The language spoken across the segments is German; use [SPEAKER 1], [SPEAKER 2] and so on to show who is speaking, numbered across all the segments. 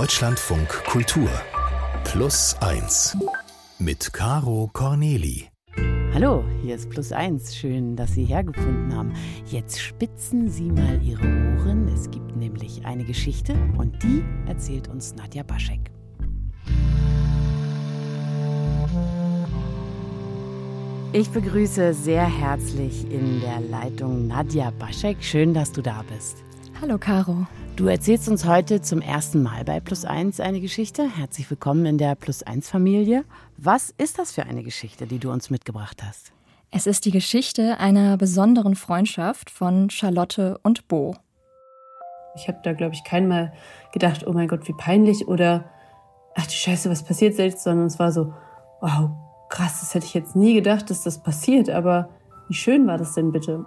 [SPEAKER 1] Deutschlandfunk Kultur Plus 1 mit Caro Corneli.
[SPEAKER 2] Hallo, hier ist Plus 1. Schön, dass Sie hergefunden haben. Jetzt spitzen Sie mal Ihre Ohren. Es gibt nämlich eine Geschichte und die erzählt uns Nadja Baschek. Ich begrüße sehr herzlich in der Leitung Nadja Baschek. Schön, dass du da bist.
[SPEAKER 3] Hallo, Caro.
[SPEAKER 2] Du erzählst uns heute zum ersten Mal bei Plus 1 eine Geschichte. Herzlich willkommen in der Plus 1 Familie. Was ist das für eine Geschichte, die du uns mitgebracht hast?
[SPEAKER 3] Es ist die Geschichte einer besonderen Freundschaft von Charlotte und Bo.
[SPEAKER 4] Ich habe da, glaube ich, keinmal gedacht, oh mein Gott, wie peinlich oder ach du Scheiße, was passiert jetzt, sondern es war so, wow, krass, das hätte ich jetzt nie gedacht, dass das passiert, aber wie schön war das denn bitte?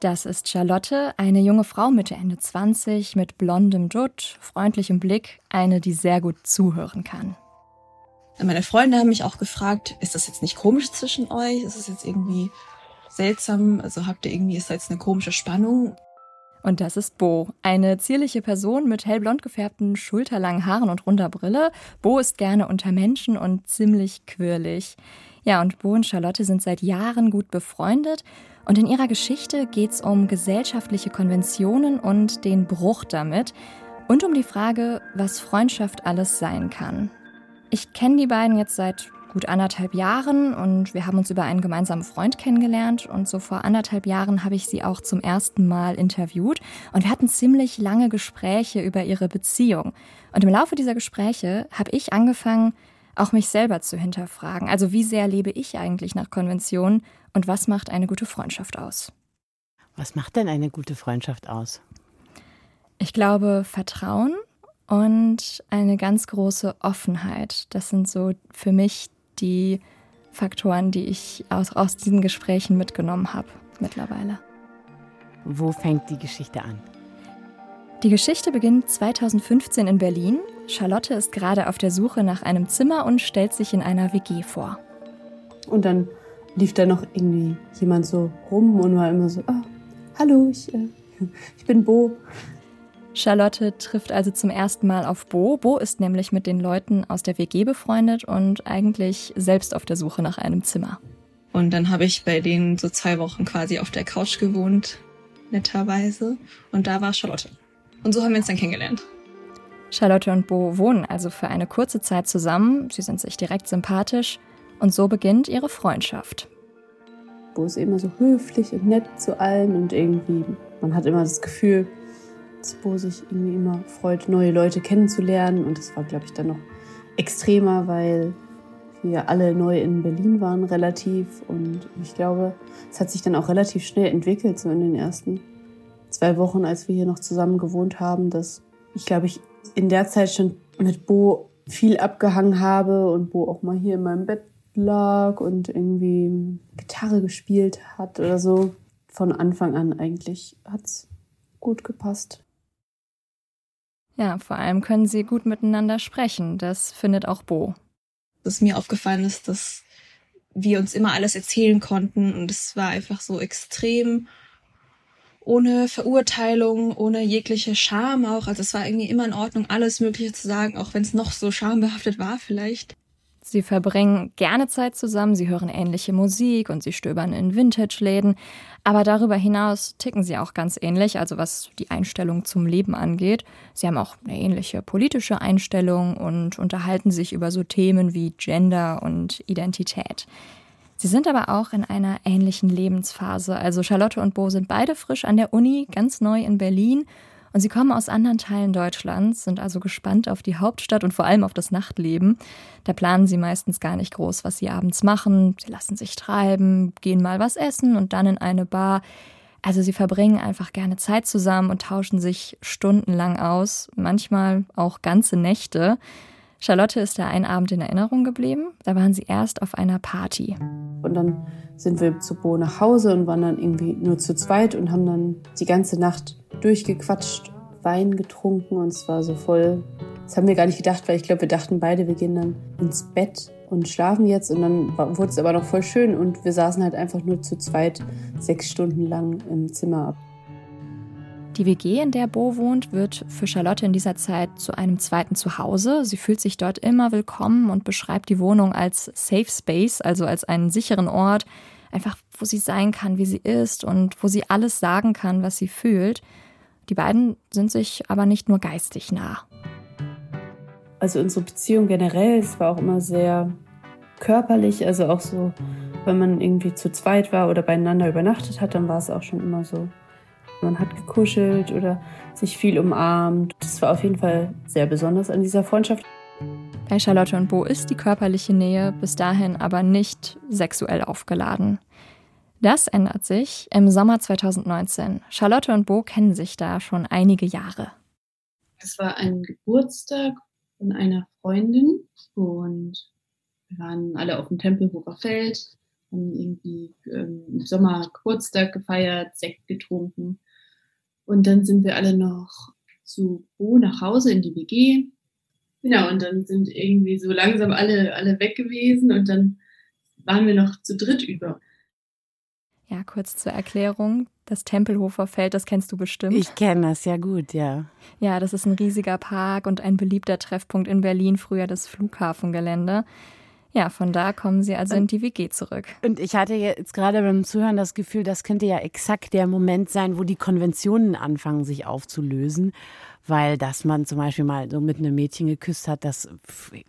[SPEAKER 3] Das ist Charlotte, eine junge Frau Mitte Ende 20 mit blondem Dutt, freundlichem Blick, eine, die sehr gut zuhören kann.
[SPEAKER 5] Meine Freunde haben mich auch gefragt, ist das jetzt nicht komisch zwischen euch? Ist es jetzt irgendwie seltsam? Also habt ihr irgendwie, ist da jetzt eine komische Spannung?
[SPEAKER 3] Und das ist Bo, eine zierliche Person mit hellblond gefärbten, schulterlangen Haaren und runder Brille. Bo ist gerne unter Menschen und ziemlich quirlig. Ja, und Bo und Charlotte sind seit Jahren gut befreundet. Und in ihrer Geschichte geht es um gesellschaftliche Konventionen und den Bruch damit. Und um die Frage, was Freundschaft alles sein kann. Ich kenne die beiden jetzt seit gut anderthalb Jahren und wir haben uns über einen gemeinsamen Freund kennengelernt und so vor anderthalb Jahren habe ich sie auch zum ersten Mal interviewt und wir hatten ziemlich lange Gespräche über ihre Beziehung. Und im Laufe dieser Gespräche habe ich angefangen, auch mich selber zu hinterfragen. Also wie sehr lebe ich eigentlich nach Konventionen und was macht eine gute Freundschaft aus?
[SPEAKER 2] Was macht denn eine gute Freundschaft aus?
[SPEAKER 3] Ich glaube Vertrauen und eine ganz große Offenheit. Das sind so für mich die Faktoren, die ich aus, aus diesen Gesprächen mitgenommen habe mittlerweile.
[SPEAKER 2] Wo fängt die Geschichte an?
[SPEAKER 3] Die Geschichte beginnt 2015 in Berlin. Charlotte ist gerade auf der Suche nach einem Zimmer und stellt sich in einer WG vor.
[SPEAKER 4] Und dann lief da noch irgendwie jemand so rum und war immer so, ah, hallo, ich, äh, ich bin Bo.
[SPEAKER 3] Charlotte trifft also zum ersten Mal auf Bo. Bo ist nämlich mit den Leuten aus der WG befreundet und eigentlich selbst auf der Suche nach einem Zimmer.
[SPEAKER 5] Und dann habe ich bei denen so zwei Wochen quasi auf der Couch gewohnt, netterweise. Und da war Charlotte. Und so haben wir uns dann kennengelernt.
[SPEAKER 3] Charlotte und Bo wohnen also für eine kurze Zeit zusammen. Sie sind sich direkt sympathisch. Und so beginnt ihre Freundschaft.
[SPEAKER 4] Bo ist immer so höflich und nett zu allen und irgendwie, man hat immer das Gefühl, dass Bo sich irgendwie immer freut, neue Leute kennenzulernen. Und das war, glaube ich, dann noch extremer, weil wir alle neu in Berlin waren, relativ. Und ich glaube, es hat sich dann auch relativ schnell entwickelt, so in den ersten zwei Wochen, als wir hier noch zusammen gewohnt haben, dass ich, glaube ich, in der Zeit schon mit Bo viel abgehangen habe und Bo auch mal hier in meinem Bett lag und irgendwie Gitarre gespielt hat oder so. Von Anfang an eigentlich hat's gut gepasst.
[SPEAKER 3] Ja, vor allem können sie gut miteinander sprechen. Das findet auch Bo.
[SPEAKER 5] Was mir aufgefallen ist, dass wir uns immer alles erzählen konnten und es war einfach so extrem ohne Verurteilung, ohne jegliche Scham auch. Also es war irgendwie immer in Ordnung, alles Mögliche zu sagen, auch wenn es noch so schambehaftet war vielleicht.
[SPEAKER 3] Sie verbringen gerne Zeit zusammen, sie hören ähnliche Musik und sie stöbern in Vintage-Läden. Aber darüber hinaus ticken sie auch ganz ähnlich, also was die Einstellung zum Leben angeht. Sie haben auch eine ähnliche politische Einstellung und unterhalten sich über so Themen wie Gender und Identität. Sie sind aber auch in einer ähnlichen Lebensphase. Also Charlotte und Bo sind beide frisch an der Uni, ganz neu in Berlin und sie kommen aus anderen Teilen Deutschlands, sind also gespannt auf die Hauptstadt und vor allem auf das Nachtleben. Da planen sie meistens gar nicht groß, was sie abends machen. Sie lassen sich treiben, gehen mal was essen und dann in eine Bar. Also sie verbringen einfach gerne Zeit zusammen und tauschen sich stundenlang aus, manchmal auch ganze Nächte. Charlotte ist da einen Abend in Erinnerung geblieben. Da waren sie erst auf einer Party.
[SPEAKER 4] Und dann sind wir zu Bo nach Hause und waren dann irgendwie nur zu zweit und haben dann die ganze Nacht durchgequatscht, Wein getrunken und es war so voll. Das haben wir gar nicht gedacht, weil ich glaube, wir dachten beide, wir gehen dann ins Bett und schlafen jetzt und dann wurde es aber noch voll schön und wir saßen halt einfach nur zu zweit sechs Stunden lang im Zimmer ab.
[SPEAKER 3] Die WG, in der Bo wohnt, wird für Charlotte in dieser Zeit zu einem zweiten Zuhause. Sie fühlt sich dort immer willkommen und beschreibt die Wohnung als Safe Space, also als einen sicheren Ort, einfach wo sie sein kann, wie sie ist und wo sie alles sagen kann, was sie fühlt. Die beiden sind sich aber nicht nur geistig nah.
[SPEAKER 4] Also unsere Beziehung generell, es war auch immer sehr körperlich, also auch so, wenn man irgendwie zu zweit war oder beieinander übernachtet hat, dann war es auch schon immer so man hat gekuschelt oder sich viel umarmt. Das war auf jeden Fall sehr besonders an dieser Freundschaft.
[SPEAKER 3] Bei Charlotte und Bo ist die körperliche Nähe bis dahin aber nicht sexuell aufgeladen. Das ändert sich im Sommer 2019. Charlotte und Bo kennen sich da schon einige Jahre.
[SPEAKER 4] Es war ein Geburtstag von einer Freundin und wir waren alle auf dem Tempelhofer Feld, haben irgendwie ähm, im Sommer Geburtstag gefeiert, Sekt getrunken und dann sind wir alle noch zu Bo nach Hause in die WG. Genau, und dann sind irgendwie so langsam alle, alle weg gewesen und dann waren wir noch zu dritt über.
[SPEAKER 3] Ja, kurz zur Erklärung. Das Tempelhofer Feld, das kennst du bestimmt.
[SPEAKER 2] Ich kenne das ja gut, ja.
[SPEAKER 3] Ja, das ist ein riesiger Park und ein beliebter Treffpunkt in Berlin, früher das Flughafengelände. Ja, von da kommen sie also in die WG zurück.
[SPEAKER 2] Und ich hatte jetzt gerade beim Zuhören das Gefühl, das könnte ja exakt der Moment sein, wo die Konventionen anfangen, sich aufzulösen. Weil, dass man zum Beispiel mal so mit einem Mädchen geküsst hat, das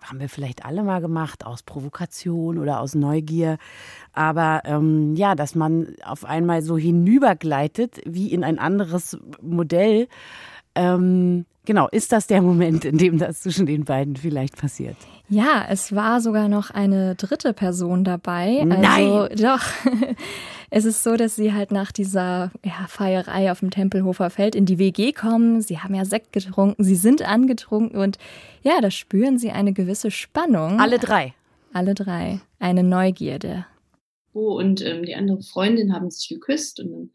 [SPEAKER 2] haben wir vielleicht alle mal gemacht, aus Provokation oder aus Neugier. Aber ähm, ja, dass man auf einmal so hinübergleitet wie in ein anderes Modell. Ähm, genau, ist das der Moment, in dem das zwischen den beiden vielleicht passiert?
[SPEAKER 3] Ja, es war sogar noch eine dritte Person dabei.
[SPEAKER 2] Nein.
[SPEAKER 3] Also doch. Es ist so, dass sie halt nach dieser ja, Feierei auf dem Tempelhofer Feld in die WG kommen. Sie haben ja Sekt getrunken, sie sind angetrunken und ja, da spüren sie eine gewisse Spannung.
[SPEAKER 2] Alle drei.
[SPEAKER 3] Alle drei. Eine Neugierde.
[SPEAKER 4] Bo und ähm, die andere Freundin haben sich geküsst und dann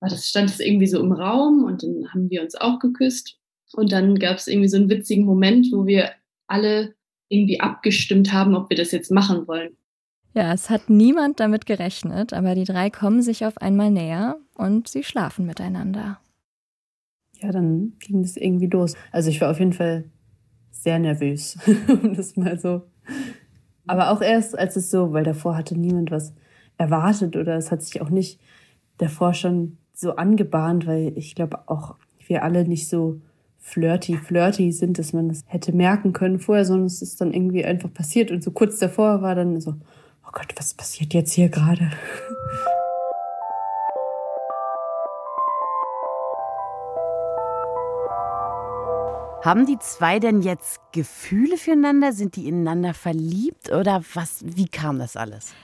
[SPEAKER 4] war das, stand es irgendwie so im Raum und dann haben wir uns auch geküsst. Und dann gab es irgendwie so einen witzigen Moment, wo wir alle irgendwie abgestimmt haben, ob wir das jetzt machen wollen.
[SPEAKER 3] Ja, es hat niemand damit gerechnet, aber die drei kommen sich auf einmal näher und sie schlafen miteinander.
[SPEAKER 4] Ja, dann ging das irgendwie los. Also ich war auf jeden Fall sehr nervös, um das mal so. Aber auch erst, als es so, weil davor hatte niemand was erwartet oder es hat sich auch nicht davor schon so angebahnt, weil ich glaube auch wir alle nicht so flirty, flirty sind, dass man das hätte merken können vorher, sondern es ist dann irgendwie einfach passiert und so kurz davor war dann so, oh Gott, was passiert jetzt hier gerade?
[SPEAKER 2] Haben die zwei denn jetzt Gefühle füreinander? Sind die ineinander verliebt oder was? Wie kam das alles?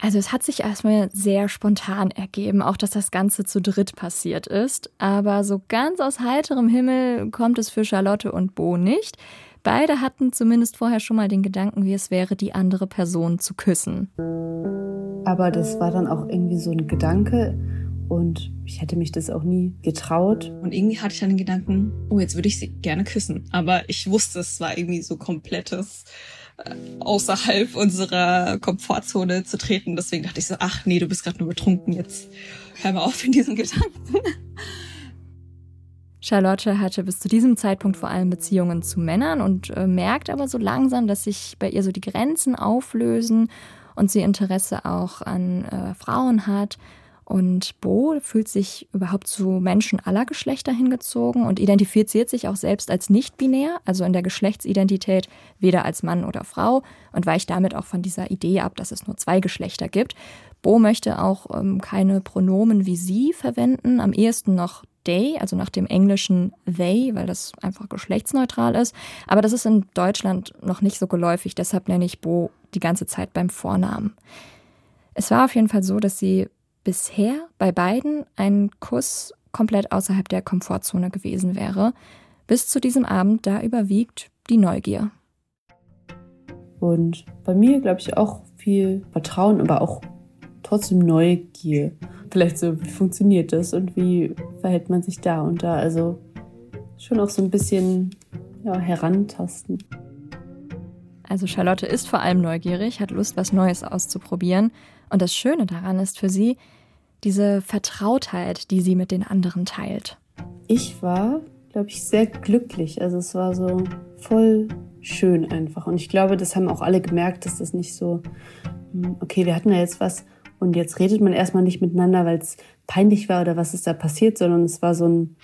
[SPEAKER 3] Also es hat sich erstmal sehr spontan ergeben, auch dass das Ganze zu dritt passiert ist. Aber so ganz aus heiterem Himmel kommt es für Charlotte und Bo nicht. Beide hatten zumindest vorher schon mal den Gedanken, wie es wäre, die andere Person zu küssen.
[SPEAKER 4] Aber das war dann auch irgendwie so ein Gedanke und ich hätte mich das auch nie getraut.
[SPEAKER 5] Und irgendwie hatte ich dann den Gedanken, oh, jetzt würde ich sie gerne küssen. Aber ich wusste, es war irgendwie so komplettes außerhalb unserer Komfortzone zu treten. Deswegen dachte ich so, ach nee, du bist gerade nur betrunken, jetzt hör mal auf in diesen Gedanken.
[SPEAKER 3] Charlotte hatte bis zu diesem Zeitpunkt vor allem Beziehungen zu Männern und äh, merkt aber so langsam, dass sich bei ihr so die Grenzen auflösen und sie Interesse auch an äh, Frauen hat. Und Bo fühlt sich überhaupt zu Menschen aller Geschlechter hingezogen und identifiziert sich auch selbst als nicht-binär, also in der Geschlechtsidentität weder als Mann oder Frau und weicht damit auch von dieser Idee ab, dass es nur zwei Geschlechter gibt. Bo möchte auch ähm, keine Pronomen wie sie verwenden, am ehesten noch they, also nach dem englischen they, weil das einfach geschlechtsneutral ist. Aber das ist in Deutschland noch nicht so geläufig, deshalb nenne ich Bo die ganze Zeit beim Vornamen. Es war auf jeden Fall so, dass sie bisher bei beiden ein Kuss komplett außerhalb der Komfortzone gewesen wäre. Bis zu diesem Abend, da überwiegt die Neugier.
[SPEAKER 4] Und bei mir glaube ich auch viel Vertrauen, aber auch trotzdem Neugier. Vielleicht so, wie funktioniert das und wie verhält man sich da und da? Also schon auch so ein bisschen ja, herantasten.
[SPEAKER 3] Also Charlotte ist vor allem neugierig, hat Lust, was Neues auszuprobieren. Und das Schöne daran ist für sie, diese Vertrautheit, die sie mit den anderen teilt.
[SPEAKER 4] ich war, glaube ich, sehr glücklich. Also es war so voll schön einfach. Und ich glaube, das haben auch alle gemerkt, dass das nicht so, hm, okay, wir hatten ja jetzt was und jetzt redet man erstmal nicht miteinander, weil es peinlich war oder was ist da passiert, sondern es war so ein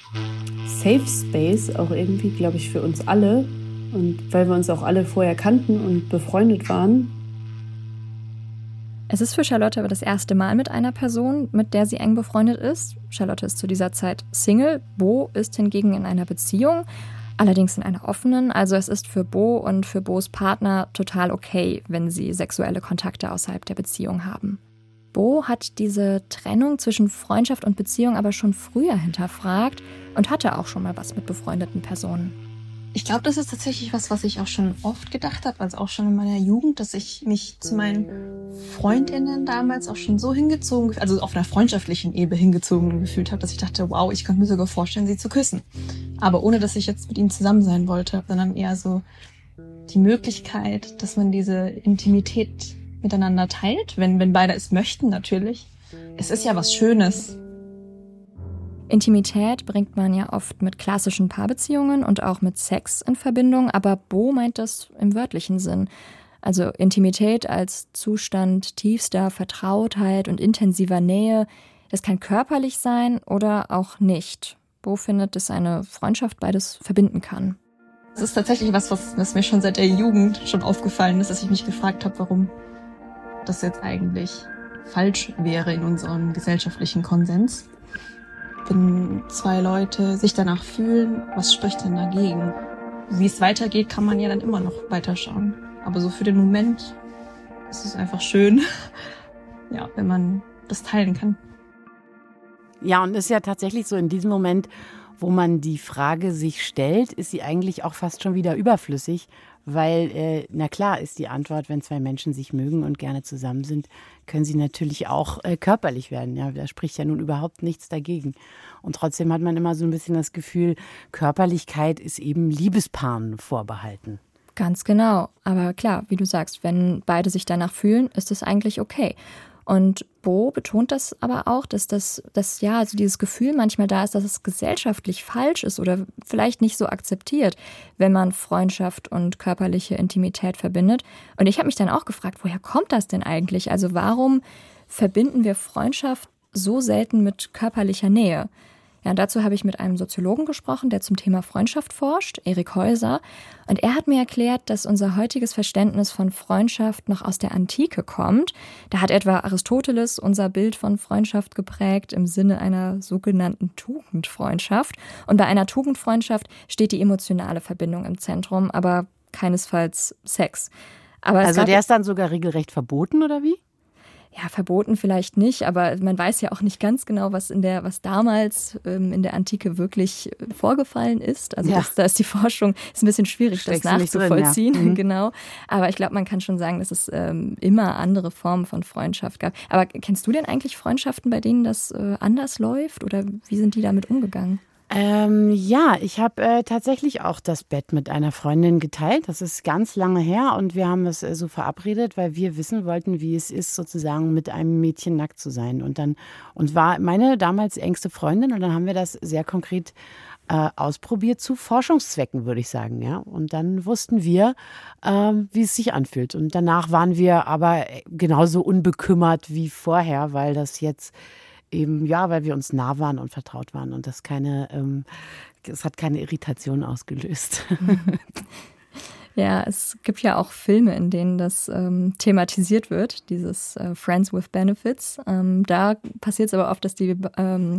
[SPEAKER 4] Safe Space auch irgendwie, glaube ich, für uns alle. Und weil wir uns auch alle vorher kannten und befreundet waren.
[SPEAKER 3] Es ist für Charlotte aber das erste Mal mit einer Person, mit der sie eng befreundet ist. Charlotte ist zu dieser Zeit Single, Bo ist hingegen in einer Beziehung, allerdings in einer offenen. Also es ist für Bo und für Bos Partner total okay, wenn sie sexuelle Kontakte außerhalb der Beziehung haben. Bo hat diese Trennung zwischen Freundschaft und Beziehung aber schon früher hinterfragt und hatte auch schon mal was mit befreundeten Personen.
[SPEAKER 5] Ich glaube, das ist tatsächlich was, was ich auch schon oft gedacht habe, also auch schon in meiner Jugend, dass ich mich zu meinen Freundinnen damals auch schon so hingezogen, also auf einer freundschaftlichen Ebene hingezogen gefühlt habe, dass ich dachte, wow, ich könnte mir sogar vorstellen, sie zu küssen. Aber ohne, dass ich jetzt mit ihnen zusammen sein wollte, sondern eher so die Möglichkeit, dass man diese Intimität miteinander teilt, wenn, wenn beide es möchten natürlich. Es ist ja was Schönes.
[SPEAKER 3] Intimität bringt man ja oft mit klassischen Paarbeziehungen und auch mit Sex in Verbindung, aber Bo meint das im wörtlichen Sinn. Also Intimität als Zustand tiefster Vertrautheit und intensiver Nähe, das kann körperlich sein oder auch nicht. Bo findet, dass eine Freundschaft beides verbinden kann.
[SPEAKER 5] Es ist tatsächlich was, was, was mir schon seit der Jugend schon aufgefallen ist, dass ich mich gefragt habe, warum das jetzt eigentlich falsch wäre in unserem gesellschaftlichen Konsens. Wenn zwei Leute sich danach fühlen, was spricht denn dagegen? Wie es weitergeht, kann man ja dann immer noch weiterschauen. Aber so für den Moment ist es einfach schön, ja, wenn man das teilen kann.
[SPEAKER 2] Ja, und ist ja tatsächlich so in diesem Moment, wo man die Frage sich stellt, ist sie eigentlich auch fast schon wieder überflüssig, weil, äh, na klar ist die Antwort, wenn zwei Menschen sich mögen und gerne zusammen sind, können sie natürlich auch äh, körperlich werden. Ja, da spricht ja nun überhaupt nichts dagegen. Und trotzdem hat man immer so ein bisschen das Gefühl, Körperlichkeit ist eben Liebespaaren vorbehalten.
[SPEAKER 3] Ganz genau. Aber klar, wie du sagst, wenn beide sich danach fühlen, ist es eigentlich okay. Und Bo betont das aber auch, dass das, dass ja, also dieses Gefühl manchmal da ist, dass es gesellschaftlich falsch ist oder vielleicht nicht so akzeptiert, wenn man Freundschaft und körperliche Intimität verbindet. Und ich habe mich dann auch gefragt, woher kommt das denn eigentlich? Also warum verbinden wir Freundschaft so selten mit körperlicher Nähe? Ja, dazu habe ich mit einem Soziologen gesprochen, der zum Thema Freundschaft forscht, Erik Häuser. Und er hat mir erklärt, dass unser heutiges Verständnis von Freundschaft noch aus der Antike kommt. Da hat etwa Aristoteles unser Bild von Freundschaft geprägt im Sinne einer sogenannten Tugendfreundschaft. Und bei einer Tugendfreundschaft steht die emotionale Verbindung im Zentrum, aber keinesfalls Sex.
[SPEAKER 2] Aber also der ist dann sogar regelrecht verboten, oder wie?
[SPEAKER 3] Ja, verboten vielleicht nicht, aber man weiß ja auch nicht ganz genau, was in der, was damals ähm, in der Antike wirklich äh, vorgefallen ist. Also ja. das, da ist die Forschung ist ein bisschen schwierig, Steckst das nachzuvollziehen, drin, ja. mhm. genau. Aber ich glaube, man kann schon sagen, dass es ähm, immer andere Formen von Freundschaft gab. Aber kennst du denn eigentlich Freundschaften, bei denen das äh, anders läuft oder wie sind die damit umgegangen?
[SPEAKER 2] Ähm, ja, ich habe äh, tatsächlich auch das Bett mit einer Freundin geteilt. Das ist ganz lange her und wir haben es äh, so verabredet, weil wir wissen wollten, wie es ist, sozusagen mit einem Mädchen nackt zu sein. Und dann und war meine damals engste Freundin und dann haben wir das sehr konkret äh, ausprobiert zu Forschungszwecken, würde ich sagen, ja. Und dann wussten wir, ähm, wie es sich anfühlt. Und danach waren wir aber äh, genauso unbekümmert wie vorher, weil das jetzt eben, ja, weil wir uns nah waren und vertraut waren und das keine, ähm, es hat keine Irritation ausgelöst.
[SPEAKER 3] Ja, es gibt ja auch Filme, in denen das ähm, thematisiert wird, dieses äh, Friends with Benefits. Ähm, da passiert es aber oft, dass die, ähm,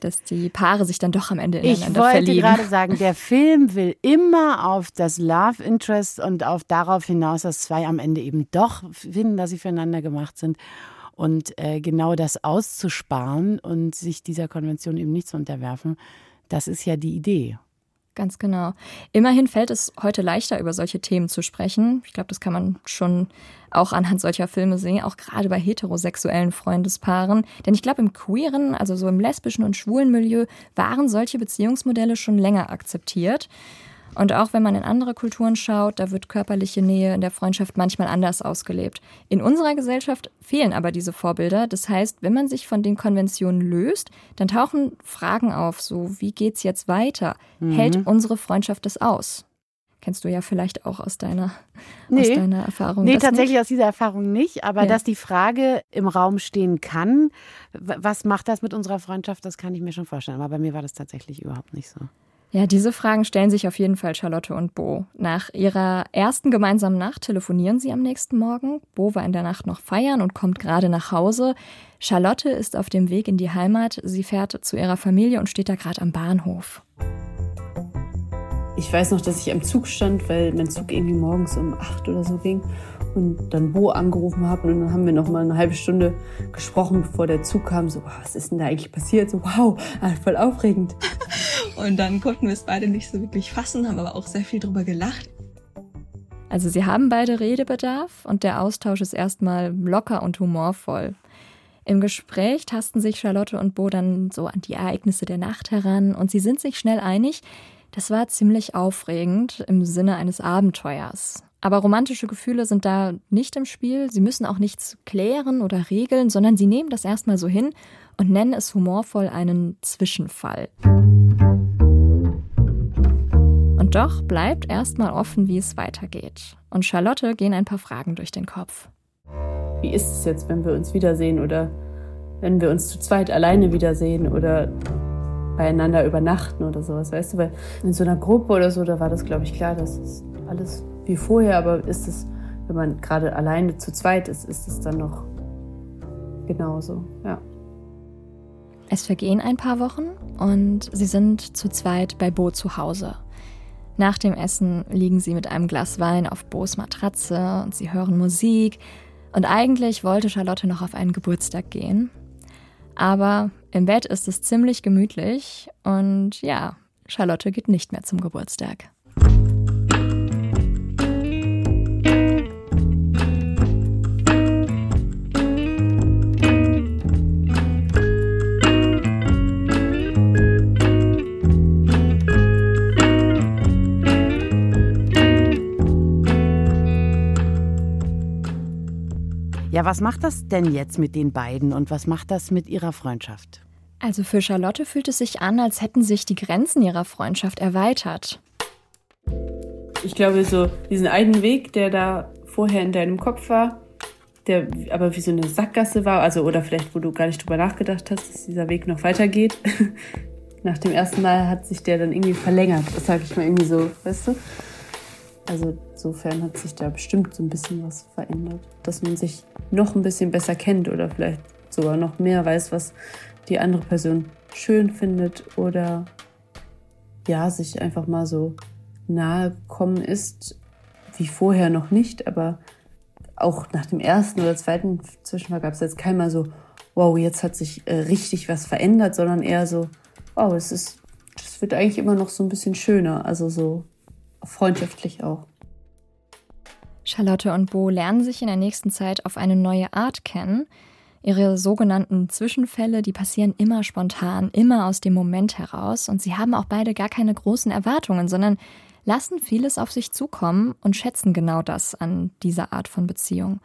[SPEAKER 3] dass die Paare sich dann doch am Ende ineinander verlieben.
[SPEAKER 2] Ich wollte gerade sagen, der Film will immer auf das Love Interest und auf darauf hinaus, dass zwei am Ende eben doch finden, dass sie füreinander gemacht sind. Und äh, genau das auszusparen und sich dieser Konvention eben nicht zu unterwerfen, das ist ja die Idee.
[SPEAKER 3] Ganz genau. Immerhin fällt es heute leichter, über solche Themen zu sprechen. Ich glaube, das kann man schon auch anhand solcher Filme sehen, auch gerade bei heterosexuellen Freundespaaren. Denn ich glaube, im queeren, also so im lesbischen und schwulen Milieu, waren solche Beziehungsmodelle schon länger akzeptiert. Und auch wenn man in andere Kulturen schaut, da wird körperliche Nähe in der Freundschaft manchmal anders ausgelebt. In unserer Gesellschaft fehlen aber diese Vorbilder. Das heißt, wenn man sich von den Konventionen löst, dann tauchen Fragen auf, so wie geht's jetzt weiter? Mhm. Hält unsere Freundschaft das aus? Kennst du ja vielleicht auch aus deiner, nee. aus deiner Erfahrung.
[SPEAKER 2] Nee, tatsächlich nicht? aus dieser Erfahrung nicht. Aber ja. dass die Frage im Raum stehen kann, was macht das mit unserer Freundschaft, das kann ich mir schon vorstellen. Aber bei mir war das tatsächlich überhaupt nicht so.
[SPEAKER 3] Ja, diese Fragen stellen sich auf jeden Fall Charlotte und Bo. Nach ihrer ersten gemeinsamen Nacht telefonieren sie am nächsten Morgen. Bo war in der Nacht noch feiern und kommt gerade nach Hause. Charlotte ist auf dem Weg in die Heimat. Sie fährt zu ihrer Familie und steht da gerade am Bahnhof.
[SPEAKER 4] Ich weiß noch, dass ich am Zug stand, weil mein Zug irgendwie morgens um acht oder so ging und dann Bo angerufen habe und dann haben wir noch mal eine halbe Stunde gesprochen, bevor der Zug kam. So, was ist denn da eigentlich passiert? So, wow, ah, voll aufregend.
[SPEAKER 5] Und dann konnten wir es beide nicht so wirklich fassen, haben aber auch sehr viel drüber gelacht.
[SPEAKER 3] Also sie haben beide Redebedarf und der Austausch ist erstmal locker und humorvoll. Im Gespräch tasten sich Charlotte und Bo dann so an die Ereignisse der Nacht heran und sie sind sich schnell einig, das war ziemlich aufregend im Sinne eines Abenteuers. Aber romantische Gefühle sind da nicht im Spiel. Sie müssen auch nichts klären oder regeln, sondern sie nehmen das erstmal so hin und nennen es humorvoll einen Zwischenfall. Und doch bleibt erstmal offen, wie es weitergeht. Und Charlotte gehen ein paar Fragen durch den Kopf.
[SPEAKER 4] Wie ist es jetzt, wenn wir uns wiedersehen oder wenn wir uns zu zweit alleine wiedersehen oder beieinander übernachten oder sowas, weißt du? Weil in so einer Gruppe oder so, da war das, glaube ich, klar, das ist alles wie vorher, aber ist es, wenn man gerade alleine zu zweit ist, ist es dann noch genauso, ja.
[SPEAKER 3] Es vergehen ein paar Wochen und sie sind zu zweit bei Bo zu Hause. Nach dem Essen liegen sie mit einem Glas Wein auf Bo's Matratze und sie hören Musik. Und eigentlich wollte Charlotte noch auf einen Geburtstag gehen. Aber im Bett ist es ziemlich gemütlich und ja, Charlotte geht nicht mehr zum Geburtstag.
[SPEAKER 2] Ja, was macht das denn jetzt mit den beiden und was macht das mit ihrer Freundschaft?
[SPEAKER 3] Also für Charlotte fühlt es sich an, als hätten sich die Grenzen ihrer Freundschaft erweitert.
[SPEAKER 4] Ich glaube, so diesen einen Weg, der da vorher in deinem Kopf war, der aber wie so eine Sackgasse war, also oder vielleicht, wo du gar nicht drüber nachgedacht hast, dass dieser Weg noch weitergeht. Nach dem ersten Mal hat sich der dann irgendwie verlängert. Das sage ich mal irgendwie so, weißt du? Also insofern hat sich da bestimmt so ein bisschen was verändert, dass man sich noch ein bisschen besser kennt oder vielleicht sogar noch mehr weiß, was die andere Person schön findet oder ja, sich einfach mal so nahe gekommen ist, wie vorher noch nicht, aber auch nach dem ersten oder zweiten Zwischenfall gab es jetzt keinmal so, wow, jetzt hat sich äh, richtig was verändert, sondern eher so, wow, es ist, das wird eigentlich immer noch so ein bisschen schöner, also so freundschaftlich auch.
[SPEAKER 3] Charlotte und Bo lernen sich in der nächsten Zeit auf eine neue Art kennen. Ihre sogenannten Zwischenfälle, die passieren immer spontan, immer aus dem Moment heraus. Und sie haben auch beide gar keine großen Erwartungen, sondern lassen vieles auf sich zukommen und schätzen genau das an dieser Art von Beziehung.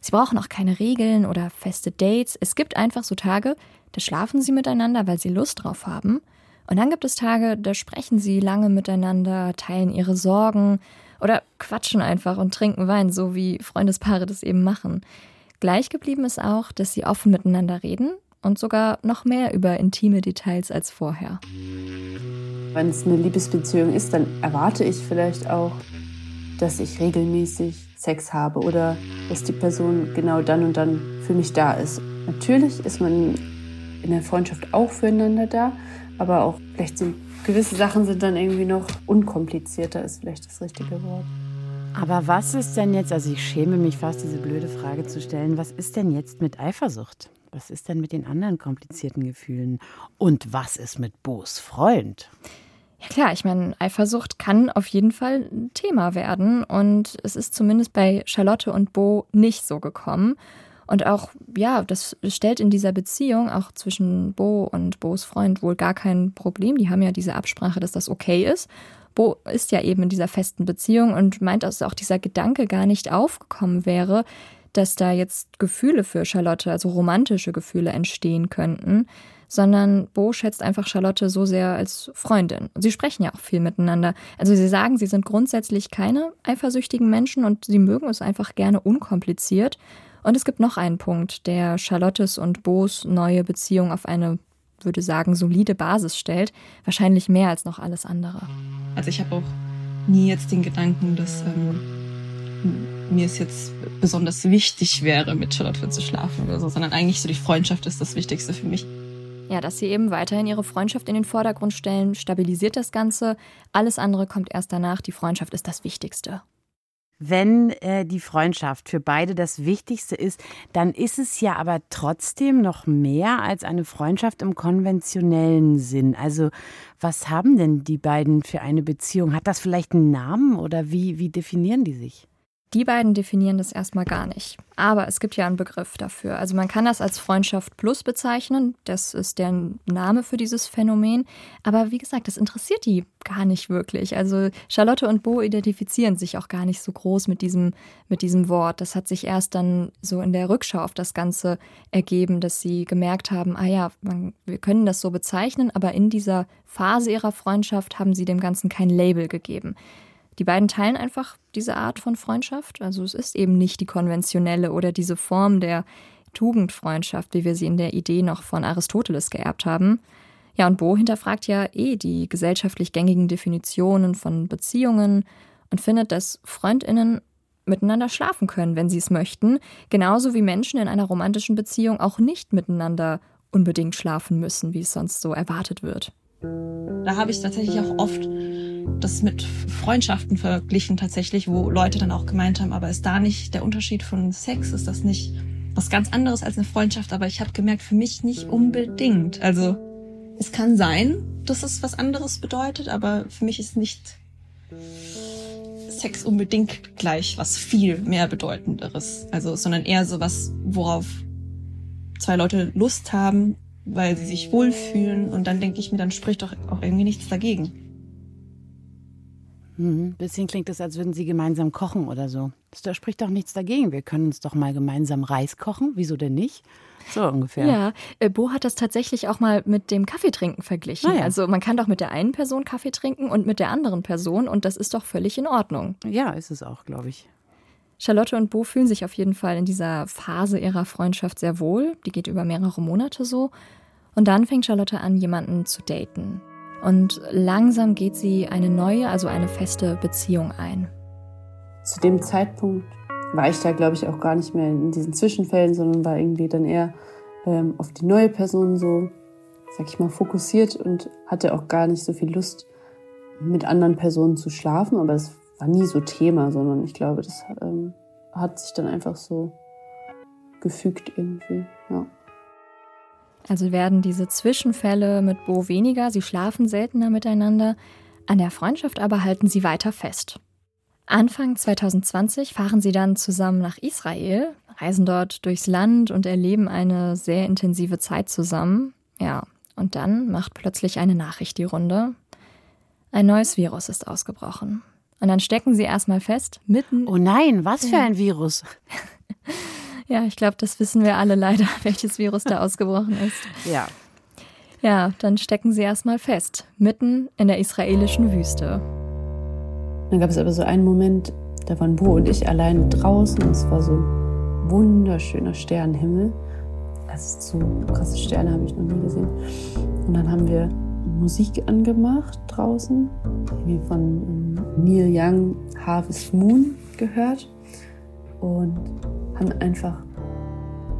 [SPEAKER 3] Sie brauchen auch keine Regeln oder feste Dates. Es gibt einfach so Tage, da schlafen sie miteinander, weil sie Lust drauf haben. Und dann gibt es Tage, da sprechen sie lange miteinander, teilen ihre Sorgen oder quatschen einfach und trinken Wein, so wie Freundespaare das eben machen. Gleich geblieben ist auch, dass sie offen miteinander reden und sogar noch mehr über intime Details als vorher.
[SPEAKER 4] Wenn es eine Liebesbeziehung ist, dann erwarte ich vielleicht auch, dass ich regelmäßig Sex habe oder dass die Person genau dann und dann für mich da ist. Natürlich ist man in der Freundschaft auch füreinander da, aber auch vielleicht sind gewisse Sachen sind dann irgendwie noch unkomplizierter, ist vielleicht das richtige Wort.
[SPEAKER 2] Aber was ist denn jetzt, also ich schäme mich fast, diese blöde Frage zu stellen, was ist denn jetzt mit Eifersucht? Was ist denn mit den anderen komplizierten Gefühlen? Und was ist mit Bo's Freund?
[SPEAKER 3] Ja klar, ich meine, Eifersucht kann auf jeden Fall ein Thema werden und es ist zumindest bei Charlotte und Bo nicht so gekommen. Und auch, ja, das stellt in dieser Beziehung auch zwischen Bo und Bos Freund wohl gar kein Problem. Die haben ja diese Absprache, dass das okay ist. Bo ist ja eben in dieser festen Beziehung und meint, dass auch dieser Gedanke gar nicht aufgekommen wäre, dass da jetzt Gefühle für Charlotte, also romantische Gefühle entstehen könnten, sondern Bo schätzt einfach Charlotte so sehr als Freundin. Und sie sprechen ja auch viel miteinander. Also sie sagen, sie sind grundsätzlich keine eifersüchtigen Menschen und sie mögen es einfach gerne unkompliziert. Und es gibt noch einen Punkt, der Charlottes und Bo's neue Beziehung auf eine, würde sagen, solide Basis stellt. Wahrscheinlich mehr als noch alles andere.
[SPEAKER 5] Also ich habe auch nie jetzt den Gedanken, dass ähm, mir es jetzt besonders wichtig wäre, mit Charlotte zu schlafen oder so, sondern eigentlich so die Freundschaft ist das Wichtigste für mich.
[SPEAKER 3] Ja, dass sie eben weiterhin ihre Freundschaft in den Vordergrund stellen, stabilisiert das Ganze. Alles andere kommt erst danach. Die Freundschaft ist das Wichtigste.
[SPEAKER 2] Wenn äh, die Freundschaft für beide das Wichtigste ist, dann ist es ja aber trotzdem noch mehr als eine Freundschaft im konventionellen Sinn. Also was haben denn die beiden für eine Beziehung? Hat das vielleicht einen Namen oder wie, wie definieren die sich?
[SPEAKER 3] Die beiden definieren das erstmal gar nicht. Aber es gibt ja einen Begriff dafür. Also man kann das als Freundschaft Plus bezeichnen. Das ist der Name für dieses Phänomen. Aber wie gesagt, das interessiert die gar nicht wirklich. Also Charlotte und Bo identifizieren sich auch gar nicht so groß mit diesem, mit diesem Wort. Das hat sich erst dann so in der Rückschau auf das Ganze ergeben, dass sie gemerkt haben, ah ja, man, wir können das so bezeichnen, aber in dieser Phase ihrer Freundschaft haben sie dem Ganzen kein Label gegeben. Die beiden teilen einfach diese Art von Freundschaft. Also es ist eben nicht die konventionelle oder diese Form der Tugendfreundschaft, wie wir sie in der Idee noch von Aristoteles geerbt haben. Ja, und Bo hinterfragt ja eh die gesellschaftlich gängigen Definitionen von Beziehungen und findet, dass Freundinnen miteinander schlafen können, wenn sie es möchten, genauso wie Menschen in einer romantischen Beziehung auch nicht miteinander unbedingt schlafen müssen, wie es sonst so erwartet wird.
[SPEAKER 5] Da habe ich tatsächlich auch oft das mit Freundschaften verglichen tatsächlich, wo Leute dann auch gemeint haben, aber ist da nicht der Unterschied von Sex? Ist das nicht was ganz anderes als eine Freundschaft? Aber ich habe gemerkt, für mich nicht unbedingt. Also es kann sein, dass es was anderes bedeutet, aber für mich ist nicht Sex unbedingt gleich was viel mehr bedeutenderes. Also, sondern eher so was, worauf zwei Leute Lust haben, weil sie sich wohlfühlen. Und dann denke ich mir, dann spricht doch auch irgendwie nichts dagegen.
[SPEAKER 2] Mhm. Bisschen klingt es, als würden Sie gemeinsam kochen oder so. Da spricht doch nichts dagegen. Wir können uns doch mal gemeinsam Reis kochen. Wieso denn nicht? So ungefähr.
[SPEAKER 3] Ja, äh, Bo hat das tatsächlich auch mal mit dem Kaffeetrinken verglichen. Ah, ja. Also man kann doch mit der einen Person Kaffee trinken und mit der anderen Person und das ist doch völlig in Ordnung.
[SPEAKER 2] Ja, ist es auch, glaube ich.
[SPEAKER 3] Charlotte und Bo fühlen sich auf jeden Fall in dieser Phase ihrer Freundschaft sehr wohl. Die geht über mehrere Monate so. Und dann fängt Charlotte an, jemanden zu daten. Und langsam geht sie eine neue, also eine feste Beziehung ein.
[SPEAKER 4] Zu dem Zeitpunkt war ich da, glaube ich, auch gar nicht mehr in diesen Zwischenfällen, sondern war irgendwie dann eher ähm, auf die neue Person so, sag ich mal, fokussiert und hatte auch gar nicht so viel Lust, mit anderen Personen zu schlafen. Aber es war nie so Thema, sondern ich glaube, das ähm, hat sich dann einfach so gefügt irgendwie, ja.
[SPEAKER 3] Also werden diese Zwischenfälle mit Bo weniger, sie schlafen seltener miteinander, an der Freundschaft aber halten sie weiter fest. Anfang 2020 fahren sie dann zusammen nach Israel, reisen dort durchs Land und erleben eine sehr intensive Zeit zusammen. Ja, und dann macht plötzlich eine Nachricht die Runde. Ein neues Virus ist ausgebrochen. Und dann stecken sie erstmal fest, mitten.
[SPEAKER 2] Oh nein, was für ein Virus?
[SPEAKER 3] Ja, ich glaube, das wissen wir alle leider, welches Virus da ausgebrochen ist.
[SPEAKER 2] Ja.
[SPEAKER 3] Ja, dann stecken sie erstmal fest, mitten in der israelischen Wüste.
[SPEAKER 4] Dann gab es aber so einen Moment, da waren Bo und ich alleine draußen und es war so ein wunderschöner Sternenhimmel. Also so krasse Sterne habe ich noch nie gesehen. Und dann haben wir Musik angemacht draußen, wie von ähm, Neil Young Harvest Moon gehört. Und haben einfach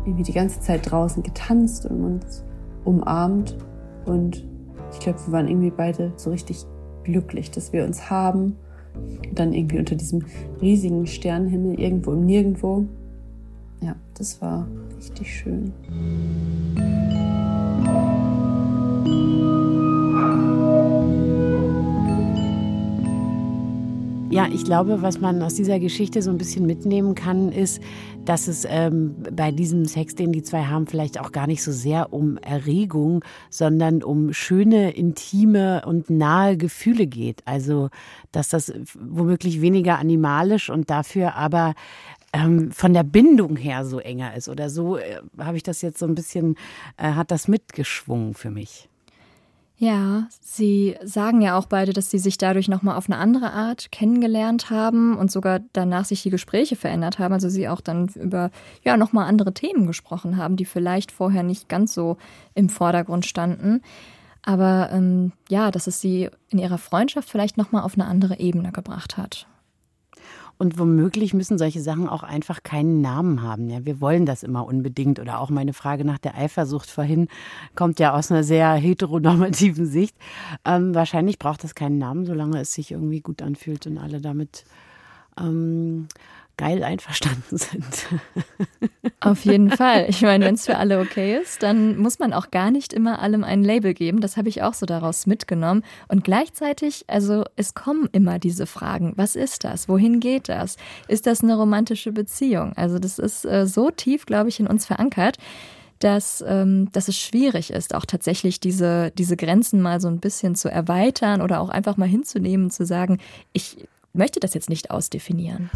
[SPEAKER 4] irgendwie die ganze Zeit draußen getanzt und uns umarmt. Und ich glaube, wir waren irgendwie beide so richtig glücklich, dass wir uns haben. Und dann irgendwie unter diesem riesigen Sternenhimmel irgendwo im Nirgendwo. Ja, das war richtig schön.
[SPEAKER 2] Ja, ich glaube, was man aus dieser Geschichte so ein bisschen mitnehmen kann, ist, dass es ähm, bei diesem Sex, den die zwei haben, vielleicht auch gar nicht so sehr um Erregung, sondern um schöne, intime und nahe Gefühle geht. Also, dass das womöglich weniger animalisch und dafür aber ähm, von der Bindung her so enger ist. Oder so äh, habe ich das jetzt so ein bisschen, äh, hat das mitgeschwungen für mich.
[SPEAKER 3] Ja, sie sagen ja auch beide, dass sie sich dadurch nochmal auf eine andere Art kennengelernt haben und sogar danach sich die Gespräche verändert haben. Also sie auch dann über ja nochmal andere Themen gesprochen haben, die vielleicht vorher nicht ganz so im Vordergrund standen. Aber ähm, ja, dass es sie in ihrer Freundschaft vielleicht nochmal auf eine andere Ebene gebracht hat.
[SPEAKER 2] Und womöglich müssen solche Sachen auch einfach keinen Namen haben. Ja, wir wollen das immer unbedingt. Oder auch meine Frage nach der Eifersucht vorhin kommt ja aus einer sehr heteronormativen Sicht. Ähm, wahrscheinlich braucht das keinen Namen, solange es sich irgendwie gut anfühlt und alle damit ähm, geil einverstanden sind.
[SPEAKER 3] Auf jeden Fall. Ich meine, wenn es für alle okay ist, dann muss man auch gar nicht immer allem ein Label geben. Das habe ich auch so daraus mitgenommen. Und gleichzeitig, also es kommen immer diese Fragen. Was ist das? Wohin geht das? Ist das eine romantische Beziehung? Also das ist äh, so tief, glaube ich, in uns verankert. Dass, ähm, dass es schwierig ist, auch tatsächlich diese, diese Grenzen mal so ein bisschen zu erweitern oder auch einfach mal hinzunehmen zu sagen, ich möchte das jetzt nicht ausdefinieren.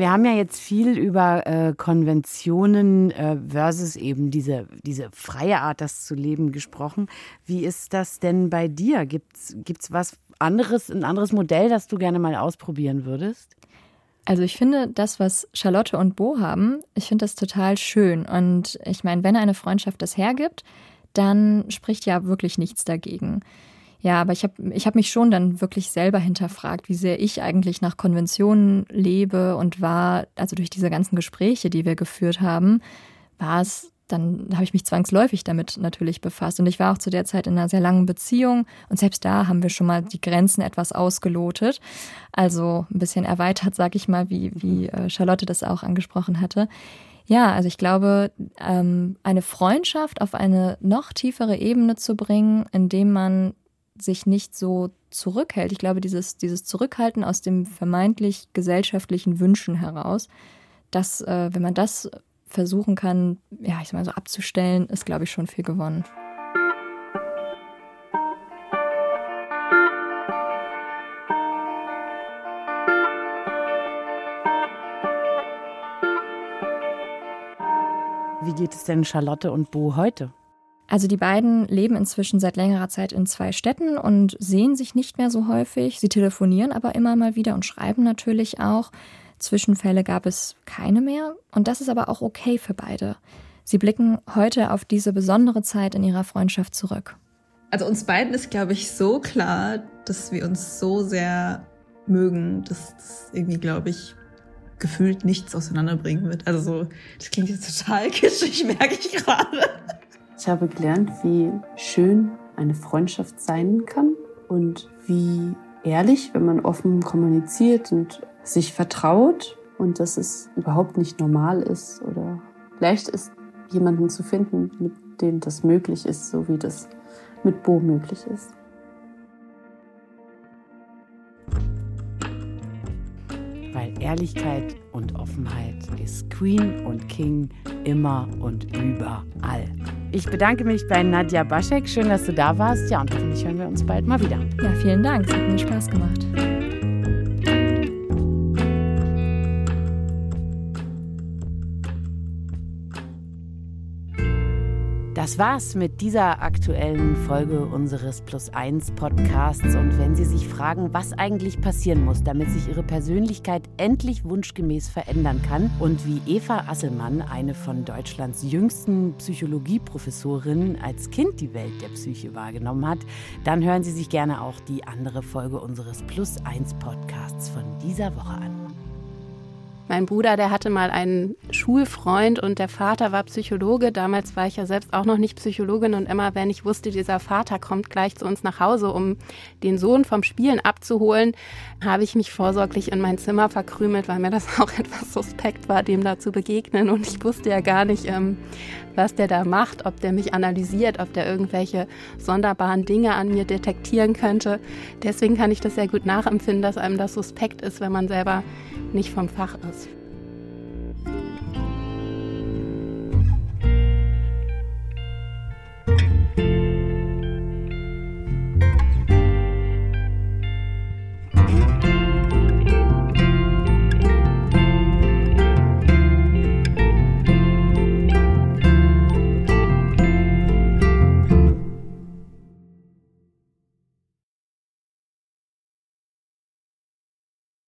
[SPEAKER 2] Wir haben ja jetzt viel über äh, Konventionen äh, versus eben diese, diese freie Art, das zu leben, gesprochen. Wie ist das denn bei dir? Gibt es was anderes, ein anderes Modell, das du gerne mal ausprobieren würdest?
[SPEAKER 3] Also ich finde das, was Charlotte und Bo haben, ich finde das total schön. Und ich meine, wenn eine Freundschaft das hergibt, dann spricht ja wirklich nichts dagegen. Ja, aber ich habe ich hab mich schon dann wirklich selber hinterfragt, wie sehr ich eigentlich nach Konventionen lebe und war, also durch diese ganzen Gespräche, die wir geführt haben, war es, dann habe ich mich zwangsläufig damit natürlich befasst. Und ich war auch zu der Zeit in einer sehr langen Beziehung und selbst da haben wir schon mal die Grenzen etwas ausgelotet. Also ein bisschen erweitert, sag ich mal, wie, wie äh, Charlotte das auch angesprochen hatte. Ja, also ich glaube, ähm, eine Freundschaft auf eine noch tiefere Ebene zu bringen, indem man sich nicht so zurückhält. Ich glaube, dieses, dieses Zurückhalten aus dem vermeintlich gesellschaftlichen Wünschen heraus, dass, äh, wenn man das versuchen kann, ja, ich sag mal so abzustellen, ist, glaube ich, schon viel gewonnen.
[SPEAKER 2] Geht es denn Charlotte und Bo heute?
[SPEAKER 3] Also die beiden leben inzwischen seit längerer Zeit in zwei Städten und sehen sich nicht mehr so häufig. Sie telefonieren aber immer mal wieder und schreiben natürlich auch. Zwischenfälle gab es keine mehr und das ist aber auch okay für beide. Sie blicken heute auf diese besondere Zeit in ihrer Freundschaft zurück.
[SPEAKER 5] Also uns beiden ist, glaube ich, so klar, dass wir uns so sehr mögen, dass das irgendwie, glaube ich, gefühlt nichts auseinanderbringen wird. Also so, das klingt jetzt total kitschig, merke ich gerade.
[SPEAKER 4] Ich habe gelernt, wie schön eine Freundschaft sein kann und wie ehrlich, wenn man offen kommuniziert und sich vertraut und dass es überhaupt nicht normal ist oder leicht ist, jemanden zu finden, mit dem das möglich ist, so wie das mit Bo möglich ist.
[SPEAKER 2] Ehrlichkeit und Offenheit ist Queen und King immer und überall. Ich bedanke mich bei Nadja Baschek. Schön, dass du da warst. Ja, und hoffentlich hören wir uns bald mal wieder.
[SPEAKER 3] Ja, vielen Dank. Es hat mir Spaß gemacht.
[SPEAKER 2] Das war's mit dieser aktuellen Folge unseres Plus 1 Podcasts. Und wenn Sie sich fragen, was eigentlich passieren muss, damit sich Ihre Persönlichkeit endlich wunschgemäß verändern kann und wie Eva Asselmann, eine von Deutschlands jüngsten Psychologieprofessorinnen, als Kind die Welt der Psyche wahrgenommen hat, dann hören Sie sich gerne auch die andere Folge unseres Plus 1 Podcasts von dieser Woche an.
[SPEAKER 6] Mein Bruder, der hatte mal einen Schulfreund und der Vater war Psychologe. Damals war ich ja selbst auch noch nicht Psychologin und immer, wenn ich wusste, dieser Vater kommt gleich zu uns nach Hause, um den Sohn vom Spielen abzuholen, habe ich mich vorsorglich in mein Zimmer verkrümelt, weil mir das auch etwas suspekt war, dem da zu begegnen. Und ich wusste ja gar nicht, ähm, was der da macht, ob der mich analysiert, ob der irgendwelche sonderbaren Dinge an mir detektieren könnte. Deswegen kann ich das sehr gut nachempfinden, dass einem das suspekt ist, wenn man selber nicht vom Fach ist.